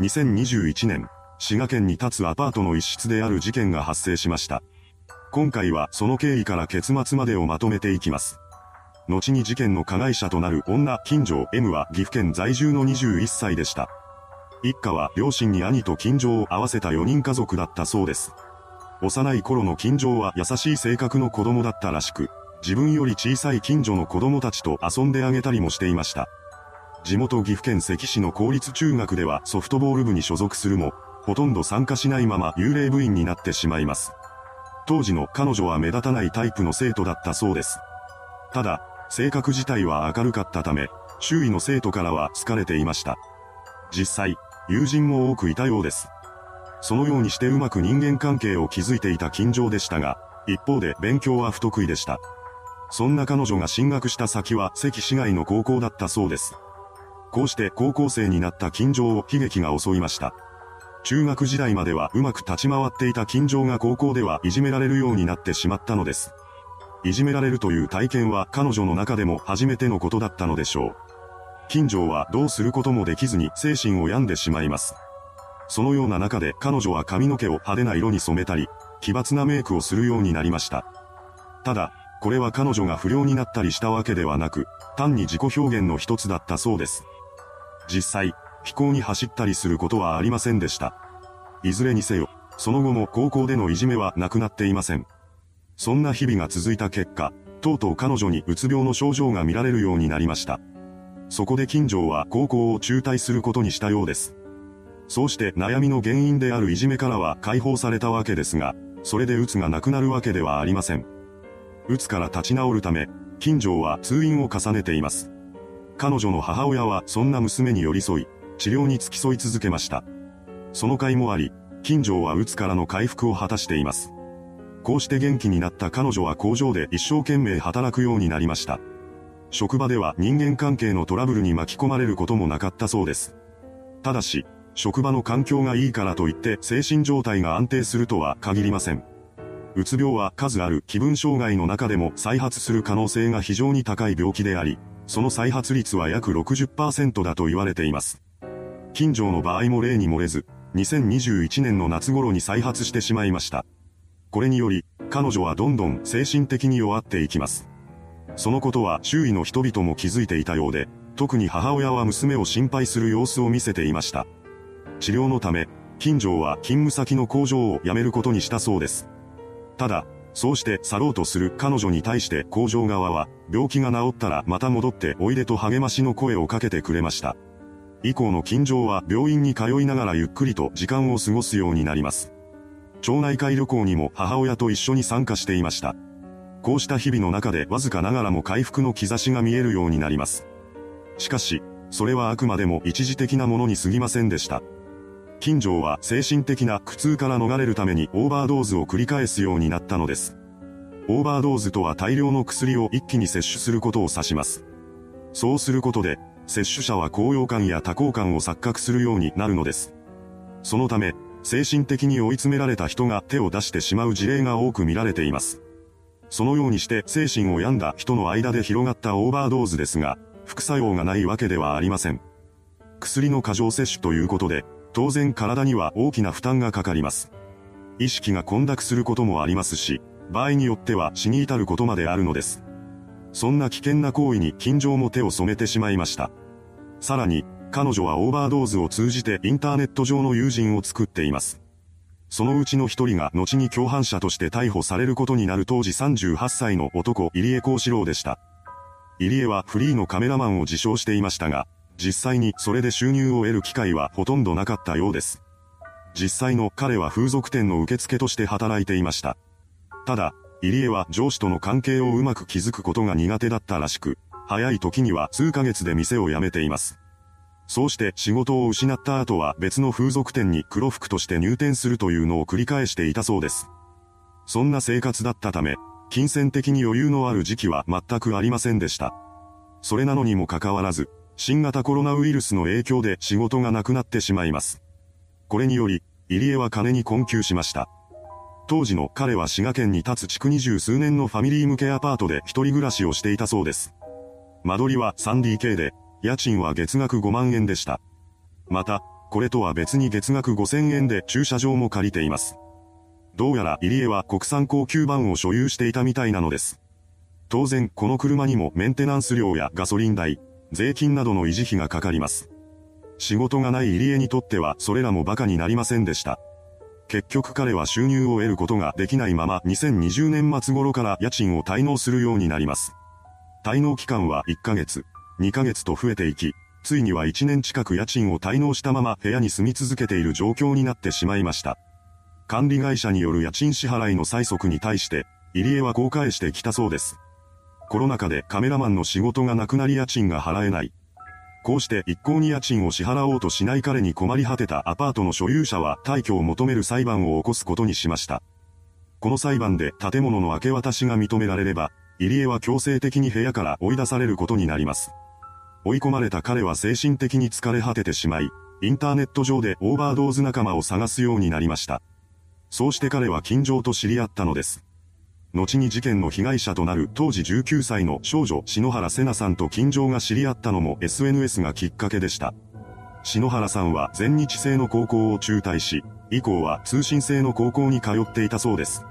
2021年、滋賀県に立つアパートの一室である事件が発生しました。今回はその経緯から結末までをまとめていきます。後に事件の加害者となる女、金城 M は岐阜県在住の21歳でした。一家は両親に兄と金城を合わせた4人家族だったそうです。幼い頃の金城は優しい性格の子供だったらしく、自分より小さい近所の子供たちと遊んであげたりもしていました。地元岐阜県関市の公立中学ではソフトボール部に所属するも、ほとんど参加しないまま幽霊部員になってしまいます。当時の彼女は目立たないタイプの生徒だったそうです。ただ、性格自体は明るかったため、周囲の生徒からは好かれていました。実際、友人も多くいたようです。そのようにしてうまく人間関係を築いていた金城でしたが、一方で勉強は不得意でした。そんな彼女が進学した先は関市街の高校だったそうです。こうして高校生になった金城を悲劇が襲いました。中学時代まではうまく立ち回っていた金城が高校ではいじめられるようになってしまったのです。いじめられるという体験は彼女の中でも初めてのことだったのでしょう。金城はどうすることもできずに精神を病んでしまいます。そのような中で彼女は髪の毛を派手な色に染めたり、奇抜なメイクをするようになりました。ただ、これは彼女が不良になったりしたわけではなく、単に自己表現の一つだったそうです。実際、飛行に走ったりすることはありませんでした。いずれにせよ、その後も高校でのいじめはなくなっていません。そんな日々が続いた結果、とうとう彼女にうつ病の症状が見られるようになりました。そこで金城は高校を中退することにしたようです。そうして悩みの原因であるいじめからは解放されたわけですが、それで鬱がなくなるわけではありません。鬱から立ち直るため、金城は通院を重ねています。彼女の母親はそんな娘に寄り添い、治療に付き添い続けました。その甲斐もあり、金城は鬱からの回復を果たしています。こうして元気になった彼女は工場で一生懸命働くようになりました。職場では人間関係のトラブルに巻き込まれることもなかったそうです。ただし、職場の環境がいいからといって精神状態が安定するとは限りません。うつ病は数ある気分障害の中でも再発する可能性が非常に高い病気であり、その再発率は約60%だと言われています。近所の場合も例に漏れず、2021年の夏頃に再発してしまいました。これにより、彼女はどんどん精神的に弱っていきます。そのことは周囲の人々も気づいていたようで、特に母親は娘を心配する様子を見せていました。治療のため、金城は勤務先の工場を辞めることにしたそうです。ただ、そうして去ろうとする彼女に対して工場側は、病気が治ったらまた戻っておいでと励ましの声をかけてくれました。以降の金城は病院に通いながらゆっくりと時間を過ごすようになります。町内会旅行にも母親と一緒に参加していました。こうした日々の中でわずかながらも回復の兆しが見えるようになります。しかし、それはあくまでも一時的なものに過ぎませんでした。金城は精神的な苦痛から逃れるためにオーバードーズを繰り返すようになったのです。オーバードーズとは大量の薬を一気に摂取することを指します。そうすることで、摂取者は高揚感や多幸感を錯覚するようになるのです。そのため、精神的に追い詰められた人が手を出してしまう事例が多く見られています。そのようにして精神を病んだ人の間で広がったオーバードーズですが、副作用がないわけではありません。薬の過剰摂取ということで、当然体には大きな負担がかかります。意識が混濁することもありますし、場合によっては死に至ることまであるのです。そんな危険な行為に金城も手を染めてしまいました。さらに、彼女はオーバードーズを通じてインターネット上の友人を作っています。そのうちの一人が後に共犯者として逮捕されることになる当時38歳の男入江幸四郎でした。入江はフリーのカメラマンを自称していましたが、実際にそれで収入を得る機会はほとんどなかったようです。実際の彼は風俗店の受付として働いていました。ただ、入江は上司との関係をうまく築くことが苦手だったらしく、早い時には数ヶ月で店を辞めています。そうして仕事を失った後は別の風俗店に黒服として入店するというのを繰り返していたそうです。そんな生活だったため、金銭的に余裕のある時期は全くありませんでした。それなのにもかかわらず、新型コロナウイルスの影響で仕事がなくなってしまいます。これにより、入江は金に困窮しました。当時の彼は滋賀県に立つ築二十数年のファミリー向けアパートで一人暮らしをしていたそうです。間取りは 3DK で、家賃は月額5万円でした。また、これとは別に月額5000円で駐車場も借りています。どうやら入江は国産高級版を所有していたみたいなのです。当然、この車にもメンテナンス料やガソリン代、税金などの維持費がかかります。仕事がない入江にとってはそれらも馬鹿になりませんでした。結局彼は収入を得ることができないまま2020年末頃から家賃を滞納するようになります。滞納期間は1ヶ月、2ヶ月と増えていき、ついには1年近く家賃を滞納したまま部屋に住み続けている状況になってしまいました。管理会社による家賃支払いの催促に対して、入江はこう返してきたそうです。コロナ禍でカメラマンの仕事がなくなり家賃が払えない。こうして一向に家賃を支払おうとしない彼に困り果てたアパートの所有者は退去を求める裁判を起こすことにしました。この裁判で建物の明け渡しが認められれば、入江は強制的に部屋から追い出されることになります。追い込まれた彼は精神的に疲れ果ててしまい、インターネット上でオーバードーズ仲間を探すようになりました。そうして彼は金城と知り合ったのです。後に事件の被害者となる当時19歳の少女篠原瀬奈さんと金城が知り合ったのも SNS がきっかけでした。篠原さんは全日制の高校を中退し、以降は通信制の高校に通っていたそうです。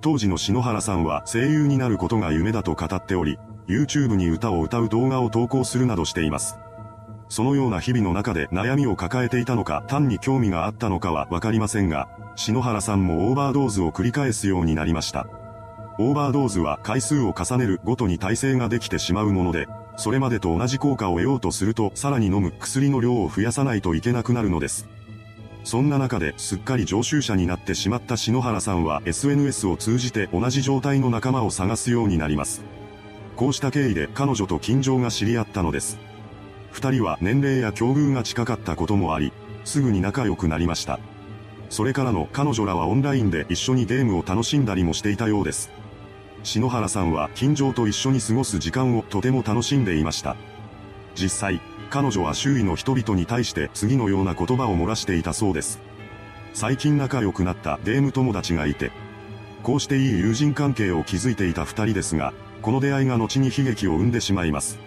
当時の篠原さんは声優になることが夢だと語っており、YouTube に歌を歌う動画を投稿するなどしています。そのような日々の中で悩みを抱えていたのか単に興味があったのかはわかりませんが、篠原さんもオーバードーズを繰り返すようになりました。オーバードーズは回数を重ねるごとに耐性ができてしまうもので、それまでと同じ効果を得ようとするとさらに飲む薬の量を増やさないといけなくなるのです。そんな中ですっかり常習者になってしまった篠原さんは SNS を通じて同じ状態の仲間を探すようになります。こうした経緯で彼女と金城が知り合ったのです。二人は年齢や境遇が近かったこともあり、すぐに仲良くなりました。それからの彼女らはオンラインで一緒にゲームを楽しんだりもしていたようです。篠原さんは金城と一緒に過ごす時間をとても楽しんでいました。実際、彼女は周囲の人々に対して次のような言葉を漏らしていたそうです。最近仲良くなったゲーム友達がいて、こうしていい友人関係を築いていた二人ですが、この出会いが後に悲劇を生んでしまいます。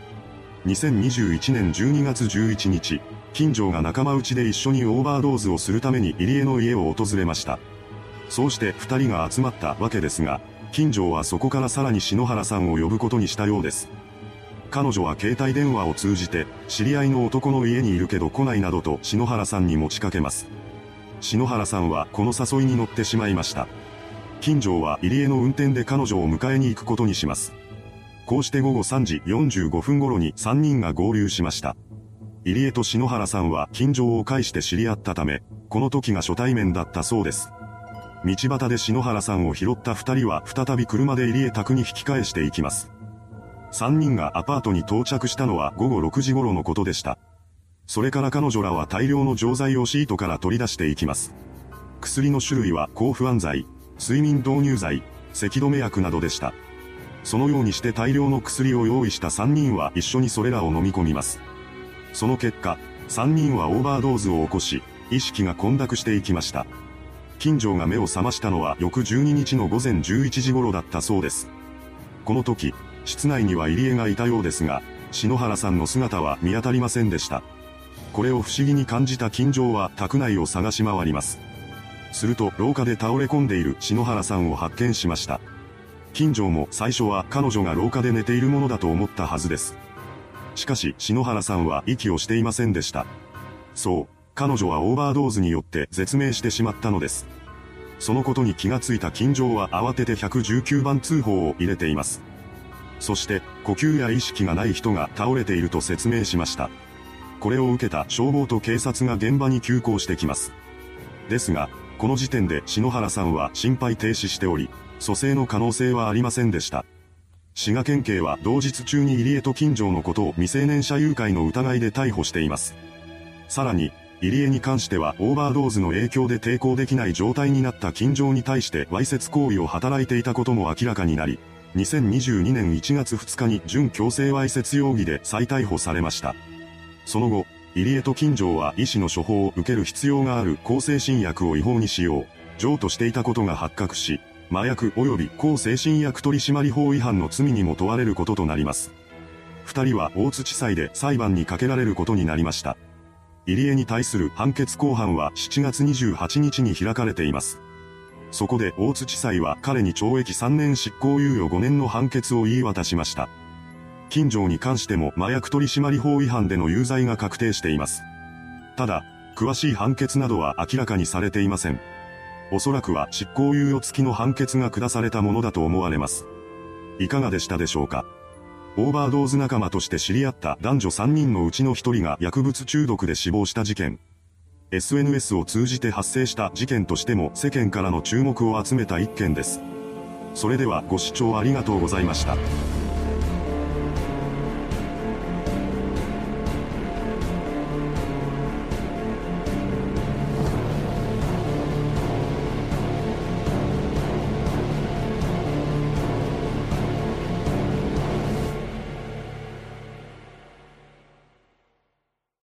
2021年12月11日、金城が仲間内で一緒にオーバードーズをするために入江の家を訪れました。そうして二人が集まったわけですが、金城はそこからさらに篠原さんを呼ぶことにしたようです。彼女は携帯電話を通じて、知り合いの男の家にいるけど来ないなどと篠原さんに持ちかけます。篠原さんはこの誘いに乗ってしまいました。金城は入江の運転で彼女を迎えに行くことにします。こうして午後3時45分頃に3人が合流しました。入江と篠原さんは金城を介して知り合ったため、この時が初対面だったそうです。道端で篠原さんを拾った二人は再び車で入江宅に引き返していきます。三人がアパートに到着したのは午後6時頃のことでした。それから彼女らは大量の錠剤をシートから取り出していきます。薬の種類は抗不安剤、睡眠導入剤、咳止め薬などでした。そのようにして大量の薬を用意した3人は一緒にそれらを飲み込みます。その結果、3人はオーバードーズを起こし、意識が混濁していきました。金城が目を覚ましたのは翌12日の午前11時頃だったそうです。この時、室内には入江がいたようですが、篠原さんの姿は見当たりませんでした。これを不思議に感じた金城は宅内を探し回ります。すると廊下で倒れ込んでいる篠原さんを発見しました。金城も最初は彼女が廊下で寝ているものだと思ったはずです。しかし篠原さんは息をしていませんでした。そう、彼女はオーバードーズによって絶命してしまったのです。そのことに気がついた金城は慌てて119番通報を入れています。そして、呼吸や意識がない人が倒れていると説明しました。これを受けた消防と警察が現場に急行してきます。ですが、この時点で篠原さんは心肺停止しており、蘇生の可能性はありませんでした。滋賀県警は同日中に入江と金城のことを未成年者誘拐の疑いで逮捕しています。さらに、入江に関してはオーバードーズの影響で抵抗できない状態になった金城に対してわいせつ行為を働いていたことも明らかになり、2022年1月2日に準強制わいせつ容疑で再逮捕されました。その後、入江と金城は医師の処方を受ける必要がある抗精神薬を違法に使用、譲渡していたことが発覚し、麻薬及び抗精神薬取締法違反の罪にも問われることとなります。二人は大津地裁で裁判にかけられることになりました。入江に対する判決公判は7月28日に開かれています。そこで大津地裁は彼に懲役3年執行猶予5年の判決を言い渡しました。近所に関しても麻薬取締法違反での有罪が確定しています。ただ、詳しい判決などは明らかにされていません。おそらくは執行猶予付きの判決が下されたものだと思われます。いかがでしたでしょうか？オーバードーズ仲間として知り合った男女3人のうちの1人が薬物中毒で死亡した事件。SNS を通じて発生した事件としても世間からの注目を集めた一件です。それではご視聴ありがとうございました。